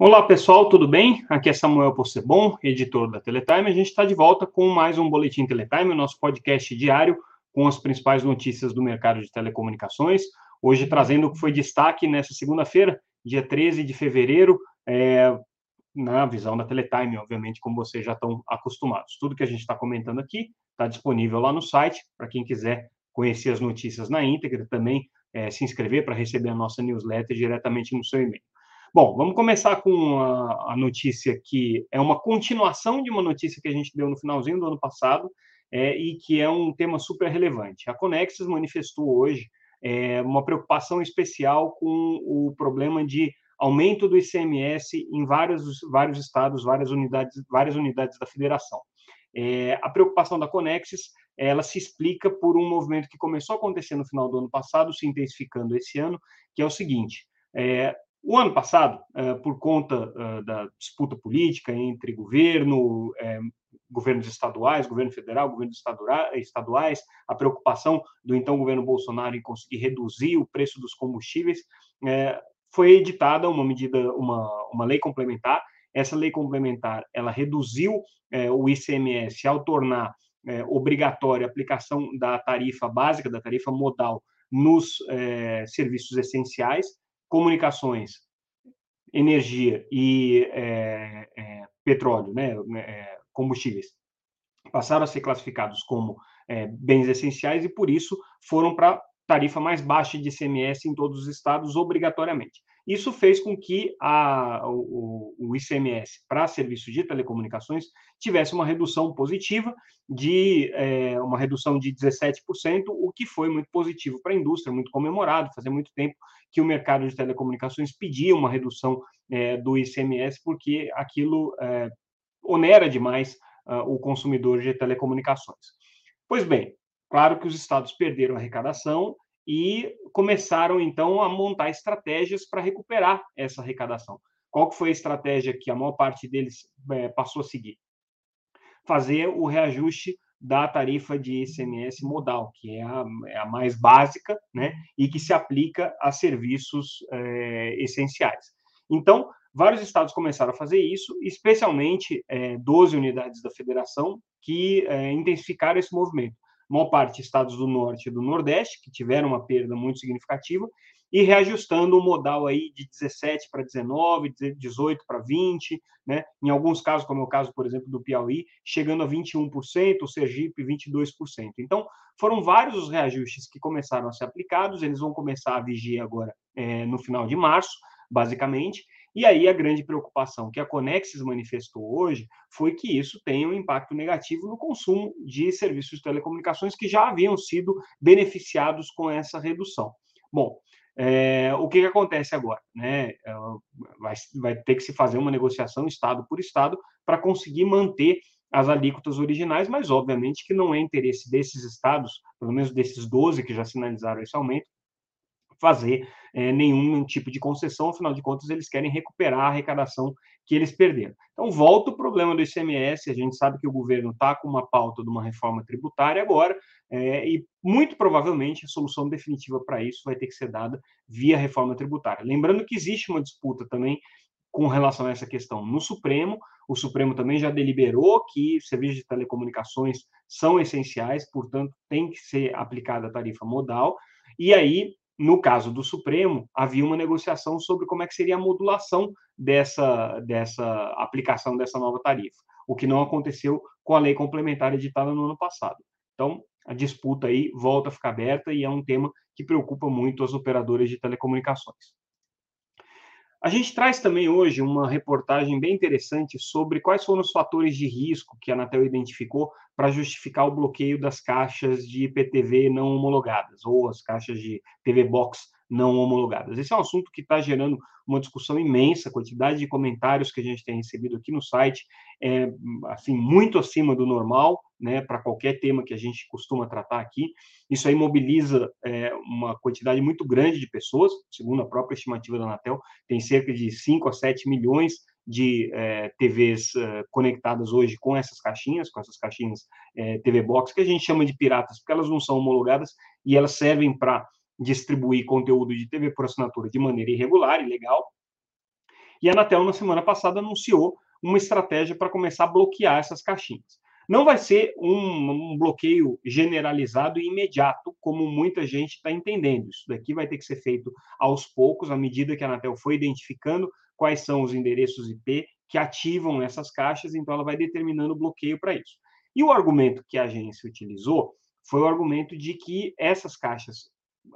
Olá pessoal, tudo bem? Aqui é Samuel Possebon, editor da Teletime. A gente está de volta com mais um Boletim Teletime, o nosso podcast diário com as principais notícias do mercado de telecomunicações. Hoje trazendo o que foi destaque nessa segunda-feira, dia 13 de fevereiro, é, na visão da Teletime, obviamente, como vocês já estão acostumados. Tudo que a gente está comentando aqui está disponível lá no site, para quem quiser conhecer as notícias na íntegra, também é, se inscrever para receber a nossa newsletter diretamente no seu e-mail. Bom, vamos começar com a, a, notícia que é uma continuação de uma notícia que a gente deu no finalzinho do ano passado é, e que é um tema super relevante. A Conexis manifestou hoje é, uma preocupação especial com o problema de aumento do ICMS em vários, vários estados, várias unidades, várias unidades da federação. É, a preocupação da Conexis ela se explica por um movimento que começou a acontecer no final do ano passado, se intensificando esse ano, que é o seguinte: é, o ano passado, eh, por conta eh, da disputa política entre governo, eh, governos estaduais, governo federal, governos estaduais, a preocupação do então governo Bolsonaro em conseguir reduzir o preço dos combustíveis, foi editada uma medida, uma, uma lei complementar. Essa lei complementar, ela reduziu o ICMS ao tornar obrigatória a aplicação da tarifa básica, da tarifa modal, nos serviços essenciais, comunicações, energia e é, é, petróleo, né, é, combustíveis, passaram a ser classificados como é, bens essenciais e, por isso, foram para tarifa mais baixa de ICMS em todos os estados, obrigatoriamente. Isso fez com que a, o, o ICMS para serviços de telecomunicações tivesse uma redução positiva de é, uma redução de 17%, o que foi muito positivo para a indústria, muito comemorado. Fazia muito tempo que o mercado de telecomunicações pedia uma redução é, do ICMS, porque aquilo é, onera demais uh, o consumidor de telecomunicações. Pois bem, claro que os estados perderam a arrecadação e começaram então a montar estratégias para recuperar essa arrecadação. Qual que foi a estratégia que a maior parte deles é, passou a seguir? Fazer o reajuste da tarifa de ICMS modal, que é a, é a mais básica, né, e que se aplica a serviços é, essenciais. Então, vários estados começaram a fazer isso, especialmente é, 12 unidades da federação que é, intensificaram esse movimento maior parte estados do norte e do nordeste, que tiveram uma perda muito significativa, e reajustando o modal aí de 17 para 19, 18 para 20, né? Em alguns casos, como é o caso, por exemplo, do Piauí, chegando a 21%, o Sergipe 22%. Então, foram vários os reajustes que começaram a ser aplicados, eles vão começar a vigir agora é, no final de março, basicamente, e aí a grande preocupação que a Conexis manifestou hoje foi que isso tenha um impacto negativo no consumo de serviços de telecomunicações que já haviam sido beneficiados com essa redução. Bom, é, o que, que, acontece agora? Né? É, vai, vai ter que se fazer uma negociação estado por estado para conseguir manter as alíquotas originais, mas obviamente que não é interesse desses estados, pelo menos desses 12 que já sinalizaram esse aumento, fazer é, nenhum tipo de concessão, afinal de contas, eles querem recuperar a arrecadação que eles perderam. Então, volta o problema do ICMS, a gente sabe que o governo está com uma pauta de uma reforma tributária agora, é, e muito provavelmente a solução definitiva para isso vai ter que ser dada via reforma tributária. Lembrando que existe uma disputa também com relação a essa questão no Supremo. O Supremo também já deliberou que serviços de telecomunicações são essenciais, portanto, tem que ser aplicada a tarifa modal. E aí no caso do Supremo, havia uma negociação sobre como é que seria a modulação dessa, dessa aplicação dessa nova tarifa, o que não aconteceu com a lei complementar editada no ano passado. Então, a disputa aí volta a ficar aberta e é um tema que preocupa muito as operadoras de telecomunicações. A gente traz também hoje uma reportagem bem interessante sobre quais foram os fatores de risco que a Anatel identificou para justificar o bloqueio das caixas de IPTV não homologadas, ou as caixas de TV Box não homologadas. Esse é um assunto que está gerando uma discussão imensa, quantidade de comentários que a gente tem recebido aqui no site é assim muito acima do normal, né, para qualquer tema que a gente costuma tratar aqui. Isso aí mobiliza é, uma quantidade muito grande de pessoas, segundo a própria estimativa da Anatel, tem cerca de 5 a 7 milhões de é, TVs é, conectadas hoje com essas caixinhas, com essas caixinhas é, TV Box, que a gente chama de piratas, porque elas não são homologadas e elas servem para distribuir conteúdo de TV por assinatura de maneira irregular, ilegal. E a Anatel, na semana passada, anunciou uma estratégia para começar a bloquear essas caixinhas. Não vai ser um, um bloqueio generalizado e imediato, como muita gente está entendendo. Isso daqui vai ter que ser feito aos poucos, à medida que a Anatel foi identificando quais são os endereços IP que ativam essas caixas, então ela vai determinando o bloqueio para isso. E o argumento que a agência utilizou foi o argumento de que essas caixas,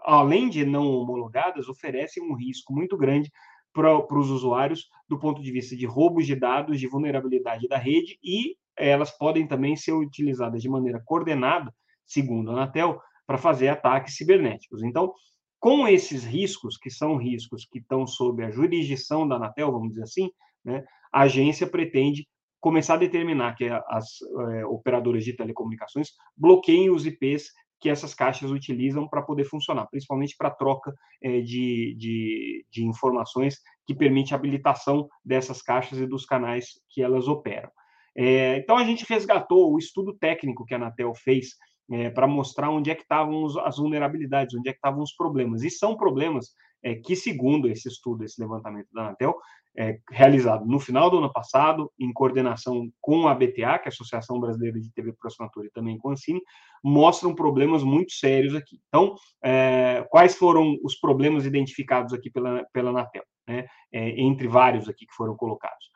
além de não homologadas, oferecem um risco muito grande para os usuários do ponto de vista de roubos de dados, de vulnerabilidade da rede e elas podem também ser utilizadas de maneira coordenada, segundo a Anatel, para fazer ataques cibernéticos. Então, com esses riscos, que são riscos que estão sob a jurisdição da Anatel, vamos dizer assim, né, a agência pretende começar a determinar que as é, operadoras de telecomunicações bloqueiem os IPs que essas caixas utilizam para poder funcionar, principalmente para troca é, de, de, de informações que permite a habilitação dessas caixas e dos canais que elas operam. É, então, a gente resgatou o estudo técnico que a Anatel fez é, para mostrar onde é que estavam as vulnerabilidades, onde é que estavam os problemas. E são problemas é, que, segundo esse estudo, esse levantamento da Anatel, é, realizado no final do ano passado, em coordenação com a BTA, que é a Associação Brasileira de TV por Assinatura, e também com a Ancine, mostram problemas muito sérios aqui. Então, é, quais foram os problemas identificados aqui pela, pela Anatel, né? É, entre vários aqui que foram colocados?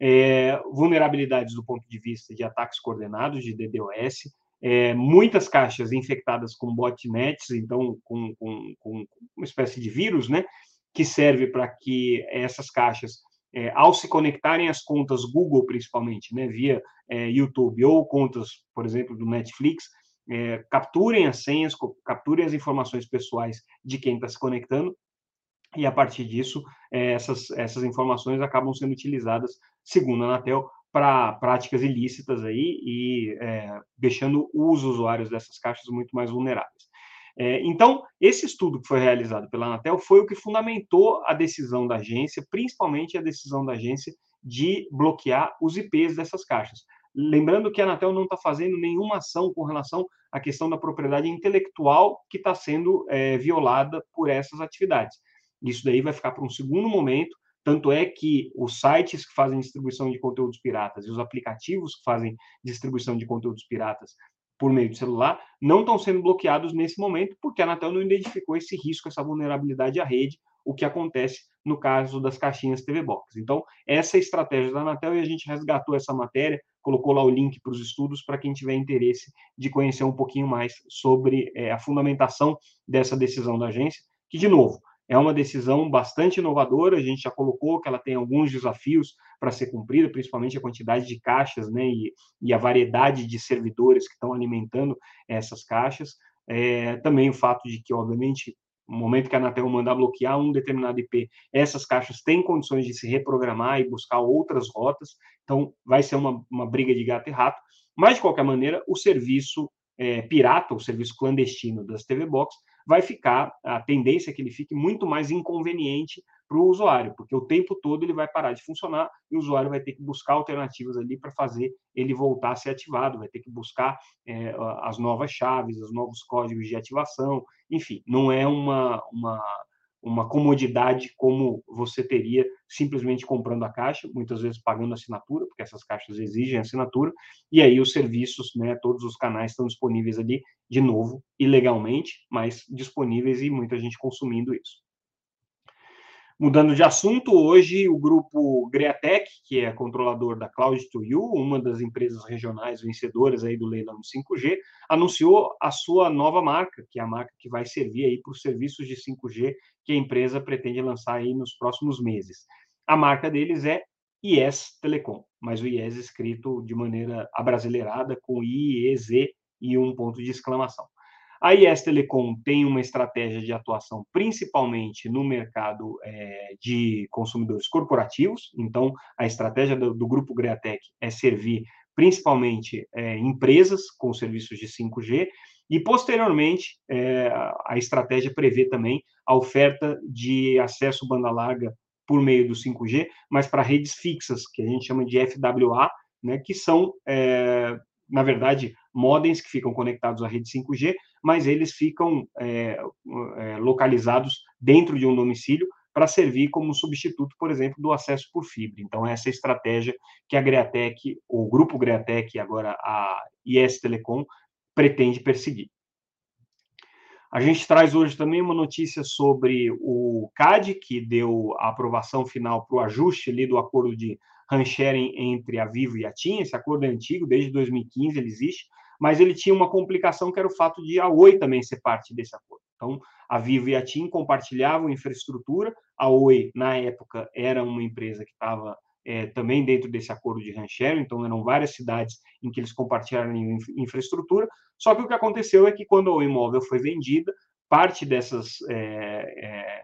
É, vulnerabilidades do ponto de vista de ataques coordenados, de DDoS, é, muitas caixas infectadas com botnets, então com, com, com, uma espécie de vírus, né, que serve para que essas caixas, é, ao se conectarem às contas Google, principalmente, né, via é, YouTube ou contas, por exemplo, do Netflix, é, capturem as senhas, capturem as informações pessoais de quem está se conectando e a partir disso é, essas, essas informações acabam sendo utilizadas, segundo a Anatel, para práticas ilícitas aí e é, deixando os usuários dessas caixas muito mais vulneráveis. É, então, esse estudo que foi realizado pela Anatel foi o que fundamentou a decisão da agência, principalmente a decisão da agência de bloquear os IPs dessas caixas. Lembrando que a Anatel não está fazendo nenhuma ação com relação à questão da propriedade intelectual que está sendo é, violada por essas atividades. Isso daí vai ficar para um segundo momento, tanto é que os sites que fazem distribuição de conteúdos piratas e os aplicativos que fazem distribuição de conteúdos piratas por meio de celular não estão sendo bloqueados nesse momento, porque a Anatel não identificou esse risco, essa vulnerabilidade à rede, o que acontece no caso das caixinhas TV Box. Então, essa é a estratégia da Anatel e a gente resgatou essa matéria, colocou lá o link para os estudos para quem tiver interesse de conhecer um pouquinho mais sobre é, a fundamentação dessa decisão da agência, que, de novo, é uma decisão bastante inovadora, a gente já colocou que ela tem alguns desafios para ser cumprida, principalmente a quantidade de caixas né, e, e a variedade de servidores que estão alimentando essas caixas. É, também o fato de que, obviamente, no momento que a Anatel mandar bloquear um determinado IP, essas caixas têm condições de se reprogramar e buscar outras rotas, então vai ser uma, uma briga de gato e rato, mas, de qualquer maneira, o serviço é, pirata, o serviço clandestino das TV Box, vai ficar, a tendência é que ele fique muito mais inconveniente para o usuário, porque o tempo todo ele vai parar de funcionar e o usuário vai ter que buscar alternativas ali para fazer ele voltar a ser ativado, vai ter que buscar é, as novas chaves, os novos códigos de ativação, enfim, não é uma, uma uma comodidade como você teria simplesmente comprando a caixa, muitas vezes pagando assinatura, porque essas caixas exigem assinatura, e aí os serviços, né, todos os canais estão disponíveis ali, de novo, ilegalmente, mas disponíveis e muita gente consumindo isso. Mudando de assunto, hoje o grupo Greatec, que é controlador da Cloud2U, uma das empresas regionais vencedoras aí do leilão 5G, anunciou a sua nova marca, que é a marca que vai servir aí para os serviços de 5G que a empresa pretende lançar aí nos próximos meses. A marca deles é IES Telecom, mas o IES escrito de maneira abrasileirada com I, E, Z e um ponto de exclamação. A IS Telecom tem uma estratégia de atuação principalmente no mercado é, de consumidores corporativos, então a estratégia do, do grupo Greatec é servir principalmente é, empresas com serviços de 5G, e posteriormente é, a estratégia prevê também a oferta de acesso banda larga por meio do 5G, mas para redes fixas, que a gente chama de FWA, né, que são, na verdade, modems que ficam conectados à rede 5G, mas eles ficam é, é, localizados dentro de um domicílio para servir como substituto, por exemplo, do acesso por fibra. Então, essa é a estratégia que a Greatec, o grupo Greatec agora a IS Telecom pretende perseguir. A gente traz hoje também uma notícia sobre o CAD, que deu a aprovação final para o ajuste ali do acordo de sharing entre a Vivo e a TIM. Esse acordo é antigo, desde 2015 ele existe, mas ele tinha uma complicação que era o fato de a Oi também ser parte desse acordo. Então, a Vivo e a TIM compartilhavam infraestrutura. A Oi, na época, era uma empresa que estava é, também dentro desse acordo de sharing, então eram várias cidades em que eles compartilharam infraestrutura. Só que o que aconteceu é que quando o imóvel foi vendida, parte dessas é, é,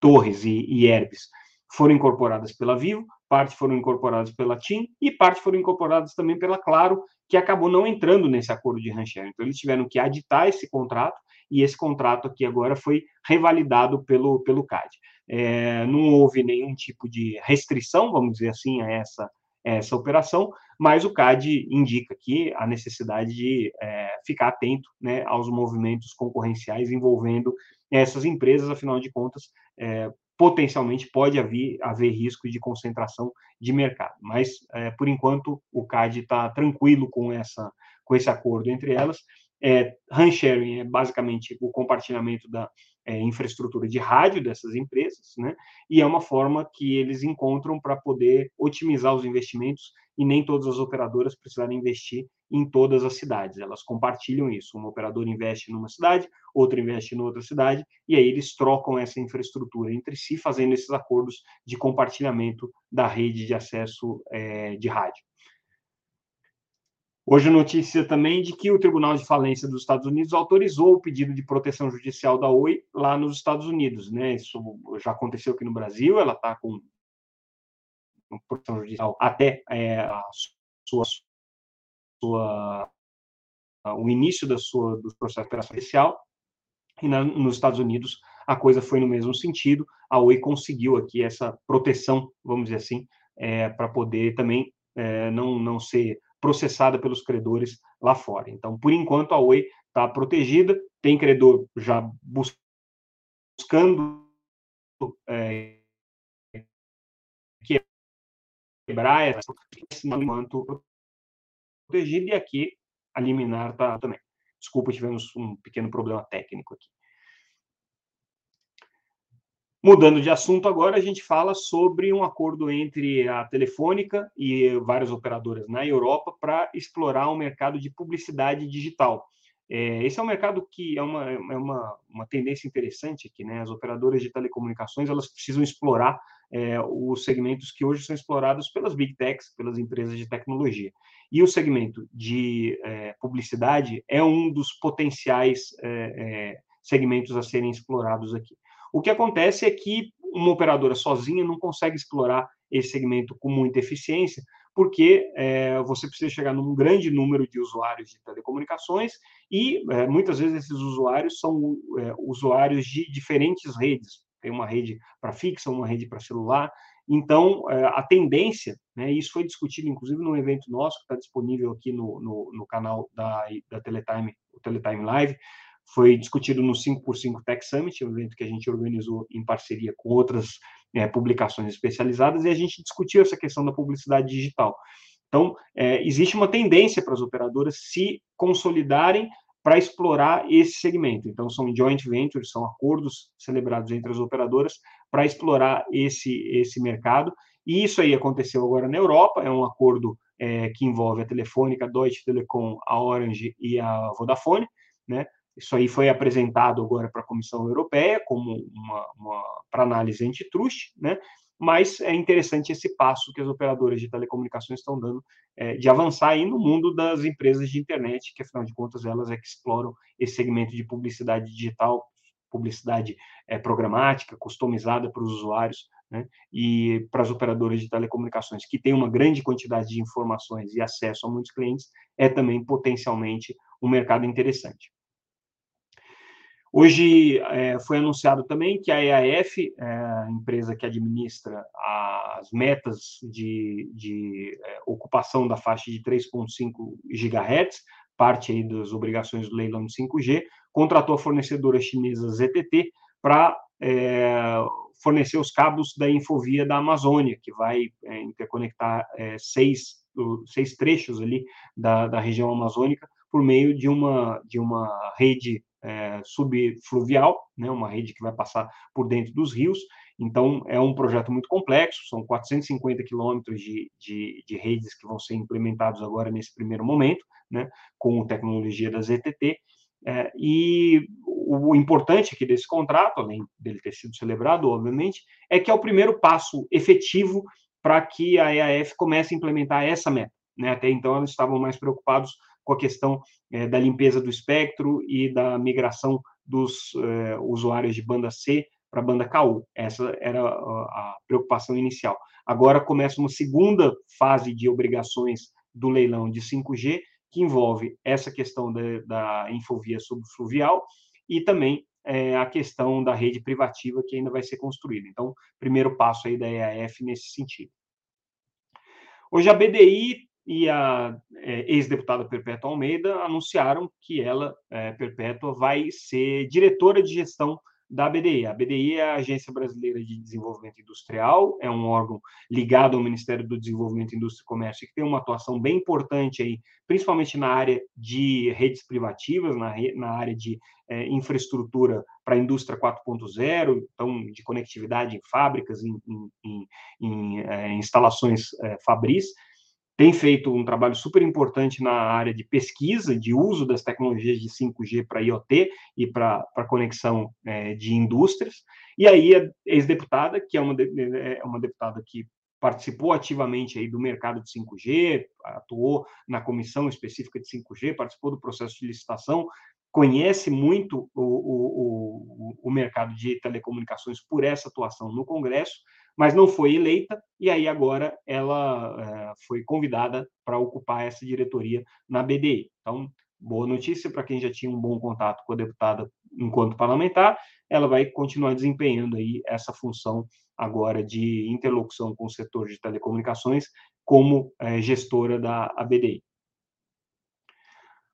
torres e, e herbes foram incorporadas pela Vivo, parte foram incorporadas pela TIM e parte foram incorporadas também pela Claro, que acabou não entrando nesse acordo de sharing. Então, eles tiveram que aditar esse contrato e esse contrato aqui agora foi revalidado pelo, pelo CAD. É, não houve nenhum tipo de restrição, vamos dizer assim, a essa, essa operação, mas o CAD indica aqui a necessidade de é, ficar atento né, aos movimentos concorrenciais envolvendo essas empresas, afinal de contas, é, potencialmente pode haver, haver risco de concentração de mercado. Mas, é, por enquanto, o CAD está tranquilo com, essa, com esse acordo entre elas. É, sharing é basicamente o compartilhamento da é, infraestrutura de rádio dessas empresas, né? E é uma forma que eles encontram para poder otimizar os investimentos e nem todas as operadoras precisarem investir em todas as cidades. Elas compartilham isso. Uma operadora investe numa cidade, outra investe em outra cidade, e aí eles trocam essa infraestrutura entre si, fazendo esses acordos de compartilhamento da rede de acesso é, de rádio. Hoje notícia também de que o Tribunal de Falência dos Estados Unidos autorizou o pedido de proteção judicial da Oi lá nos Estados Unidos, né? Isso já aconteceu aqui no Brasil, ela está com proteção judicial até é, a sua, sua, o início da sua, do processo judicial, e na, nos Estados Unidos a coisa foi no mesmo sentido, a Oi conseguiu aqui essa proteção, vamos dizer assim, é, para poder também é, não, não ser processada pelos credores lá fora. Então, por enquanto, a Oi está protegida, tem credor já buscando é, quebrar essa enquanto protegida, e aqui a liminar está também. Desculpa, tivemos um pequeno problema técnico aqui. Mudando de assunto agora, a gente fala sobre um acordo entre a Telefônica e várias operadoras na Europa para explorar o um mercado de publicidade digital. É, esse é um mercado que é uma, é uma, uma tendência interessante aqui, né? As operadoras de telecomunicações elas precisam explorar é, os segmentos que hoje são explorados pelas big techs, pelas empresas de tecnologia. E o segmento de é, publicidade é um dos potenciais é, é, segmentos a serem explorados aqui. O que acontece é que uma operadora sozinha não consegue explorar esse segmento com muita eficiência, porque é, você precisa chegar num grande número de usuários de telecomunicações e é, muitas vezes esses usuários são é, usuários de diferentes redes. Tem uma rede para fixa, uma rede para celular. Então, a tendência, né, isso foi discutido inclusive num evento nosso que está disponível aqui no, no, no canal da, da Teletime, o Teletime Live, foi discutido no 5x5 Tech Summit, um evento que a gente organizou em parceria com outras é, publicações especializadas, e a gente discutiu essa questão da publicidade digital. Então, é, existe uma tendência para as operadoras se consolidarem para explorar esse segmento. Então, são joint ventures, são acordos celebrados entre as operadoras para explorar esse, esse mercado. E isso aí aconteceu agora na Europa, é um acordo é, que envolve a Telefônica, a Deutsche Telekom, a Orange e a Vodafone, né? Isso aí foi apresentado agora para a Comissão Europeia como uma, uma para análise antitrust, né? Mas é interessante esse passo que as operadoras de telecomunicações estão dando é, de avançar aí no mundo das empresas de internet, que afinal de contas elas é que exploram esse segmento de publicidade digital, publicidade é, programática, customizada para os usuários, né? e para as operadoras de telecomunicações, que têm uma grande quantidade de informações e acesso a muitos clientes, é também potencialmente um mercado interessante. Hoje é, foi anunciado também que a EAF, é, a empresa que administra as metas de, de é, ocupação da faixa de 3,5 GHz, parte aí das obrigações do leilão de 5G, contratou a fornecedora chinesa ZTT para é, fornecer os cabos da Infovia da Amazônia, que vai é, interconectar é, seis, seis trechos ali da, da região amazônica por meio de uma, de uma rede é, subfluvial, né, uma rede que vai passar por dentro dos rios. Então, é um projeto muito complexo, são 450 quilômetros de, de, de, redes que vão ser implementados agora nesse primeiro momento, né, com tecnologia da ZTT. É, e o importante aqui desse contrato, além dele ter sido celebrado, obviamente, é que é o primeiro passo efetivo para que a EAF comece a implementar essa meta. Né? Até então, eles estavam mais preocupados com a questão é, da limpeza do espectro e da migração dos é, usuários de banda C para a banda KU. Essa era a preocupação inicial. Agora começa uma segunda fase de obrigações do leilão de 5G, que envolve essa questão da, da infovia subfluvial e também é, a questão da rede privativa que ainda vai ser construída. Então, primeiro passo aí da EAF nesse sentido. Hoje a BDI e a é, ex-deputada Perpétua Almeida anunciaram que ela, é, Perpétua, vai ser diretora de gestão da BDI. A BDI é a Agência Brasileira de Desenvolvimento Industrial, é um órgão ligado ao Ministério do Desenvolvimento, Indústria e Comércio, que tem uma atuação bem importante aí, principalmente na área de redes privativas, na, na área de é, infraestrutura para a indústria 4.0, então de conectividade em fábricas, em, em, em, em é, instalações é, fabris tem feito um trabalho super importante na área de pesquisa, de uso das tecnologias de 5G para IoT e para conexão é, de indústrias. E aí a ex-deputada, que é uma, é uma deputada que participou ativamente aí do mercado de 5G, atuou na comissão específica de 5G, participou do processo de licitação, conhece muito o, o, o, o mercado de telecomunicações por essa atuação no Congresso, mas não foi eleita, e aí agora ela é, foi convidada para ocupar essa diretoria na BDI. Então, boa notícia para quem já tinha um bom contato com a deputada enquanto parlamentar, ela vai continuar desempenhando aí essa função agora de interlocução com o setor de telecomunicações como é, gestora da ABDI.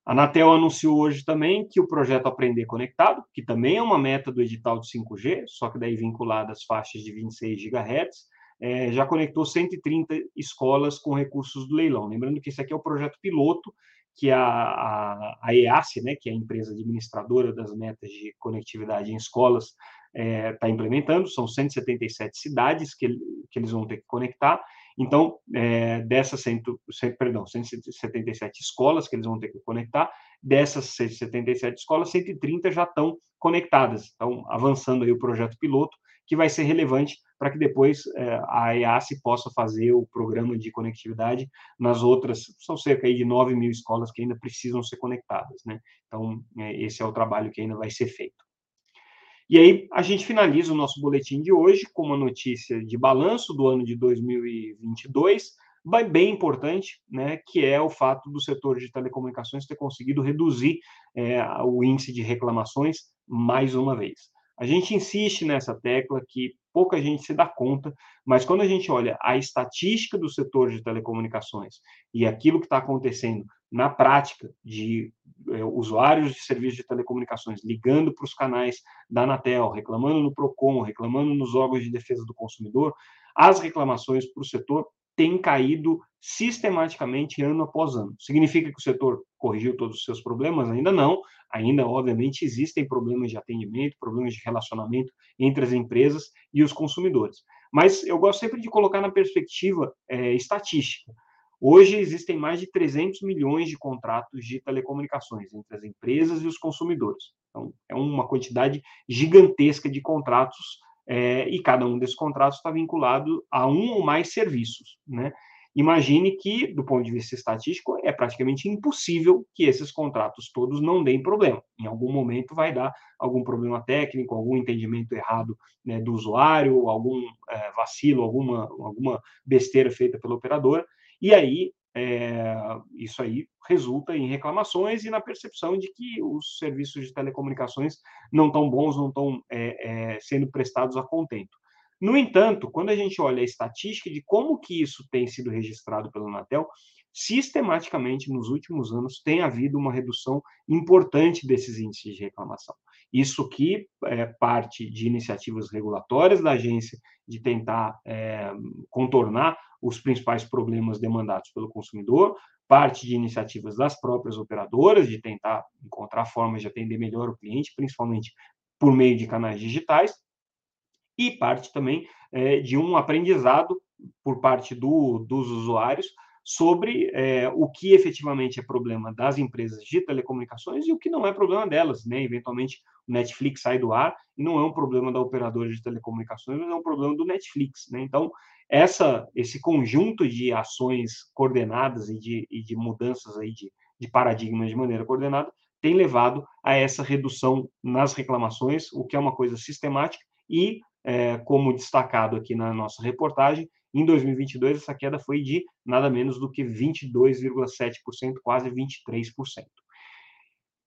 A Anatel anunciou hoje também que o projeto Aprender Conectado, que também é uma meta do edital de 5G, só que daí vinculada às faixas de 26 GHz, é, já conectou 130 escolas com recursos do leilão. Lembrando que esse aqui é o projeto piloto que a, a, a né, que é a empresa administradora das metas de conectividade em escolas, está é, tá implementando. São 177 cidades que, que eles vão ter que conectar então, é, dessas cento, perdão, 177 escolas que eles vão ter que conectar, dessas 177 escolas, 130 já estão conectadas. Então, avançando aí o projeto piloto, que vai ser relevante para que depois é, a EASE possa fazer o programa de conectividade nas outras, são cerca de 9 mil escolas que ainda precisam ser conectadas. Né? Então, é, esse é o trabalho que ainda vai ser feito. E aí a gente finaliza o nosso boletim de hoje com uma notícia de balanço do ano de 2022, bem importante, né, que é o fato do setor de telecomunicações ter conseguido reduzir é, o índice de reclamações mais uma vez. A gente insiste nessa tecla que pouca gente se dá conta, mas quando a gente olha a estatística do setor de telecomunicações e aquilo que está acontecendo na prática de é, usuários de serviços de telecomunicações ligando para os canais da Anatel, reclamando no PROCON, reclamando nos órgãos de defesa do consumidor, as reclamações para o setor têm caído sistematicamente ano após ano. Significa que o setor corrigiu todos os seus problemas? Ainda não. Ainda, obviamente, existem problemas de atendimento, problemas de relacionamento entre as empresas e os consumidores. Mas eu gosto sempre de colocar na perspectiva é, estatística. Hoje existem mais de 300 milhões de contratos de telecomunicações entre as empresas e os consumidores. Então, é uma quantidade gigantesca de contratos é, e cada um desses contratos está vinculado a um ou mais serviços. Né? Imagine que, do ponto de vista estatístico, é praticamente impossível que esses contratos todos não deem problema. Em algum momento vai dar algum problema técnico, algum entendimento errado né, do usuário, algum é, vacilo, alguma, alguma besteira feita pela operadora, e aí, é, isso aí resulta em reclamações e na percepção de que os serviços de telecomunicações não estão bons, não estão é, é, sendo prestados a contento. No entanto, quando a gente olha a estatística de como que isso tem sido registrado pela Anatel, sistematicamente nos últimos anos tem havido uma redução importante desses índices de reclamação. Isso que é parte de iniciativas regulatórias da agência de tentar é, contornar os principais problemas demandados pelo consumidor, parte de iniciativas das próprias operadoras de tentar encontrar formas de atender melhor o cliente, principalmente por meio de canais digitais, e parte também é, de um aprendizado por parte do, dos usuários sobre é, o que efetivamente é problema das empresas de telecomunicações e o que não é problema delas, né? Eventualmente o Netflix sai do ar e não é um problema da operadora de telecomunicações, mas é um problema do Netflix, né? Então essa esse conjunto de ações coordenadas e de, e de mudanças aí de, de paradigmas de maneira coordenada tem levado a essa redução nas reclamações, o que é uma coisa sistemática e é, como destacado aqui na nossa reportagem, em 2022, essa queda foi de nada menos do que 22,7%, quase 23%.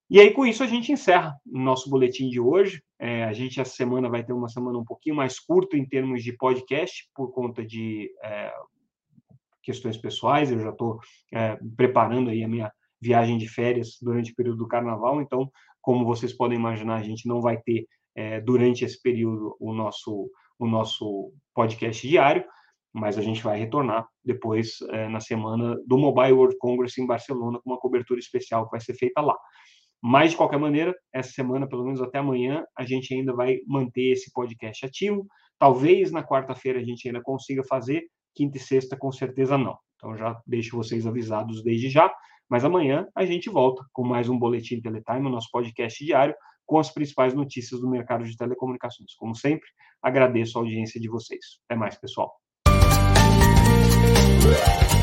E aí, com isso, a gente encerra o nosso boletim de hoje. É, a gente, essa semana, vai ter uma semana um pouquinho mais curta em termos de podcast, por conta de é, questões pessoais. Eu já estou é, preparando aí a minha viagem de férias durante o período do carnaval. Então, como vocês podem imaginar, a gente não vai ter, é, durante esse período, o nosso, o nosso podcast diário mas a gente vai retornar depois é, na semana do Mobile World Congress em Barcelona com uma cobertura especial que vai ser feita lá. Mas, de qualquer maneira, essa semana, pelo menos até amanhã, a gente ainda vai manter esse podcast ativo. Talvez na quarta-feira a gente ainda consiga fazer, quinta e sexta com certeza não. Então já deixo vocês avisados desde já. Mas amanhã a gente volta com mais um Boletim Teletime, o nosso podcast diário, com as principais notícias do mercado de telecomunicações. Como sempre, agradeço a audiência de vocês. Até mais, pessoal. Thank you.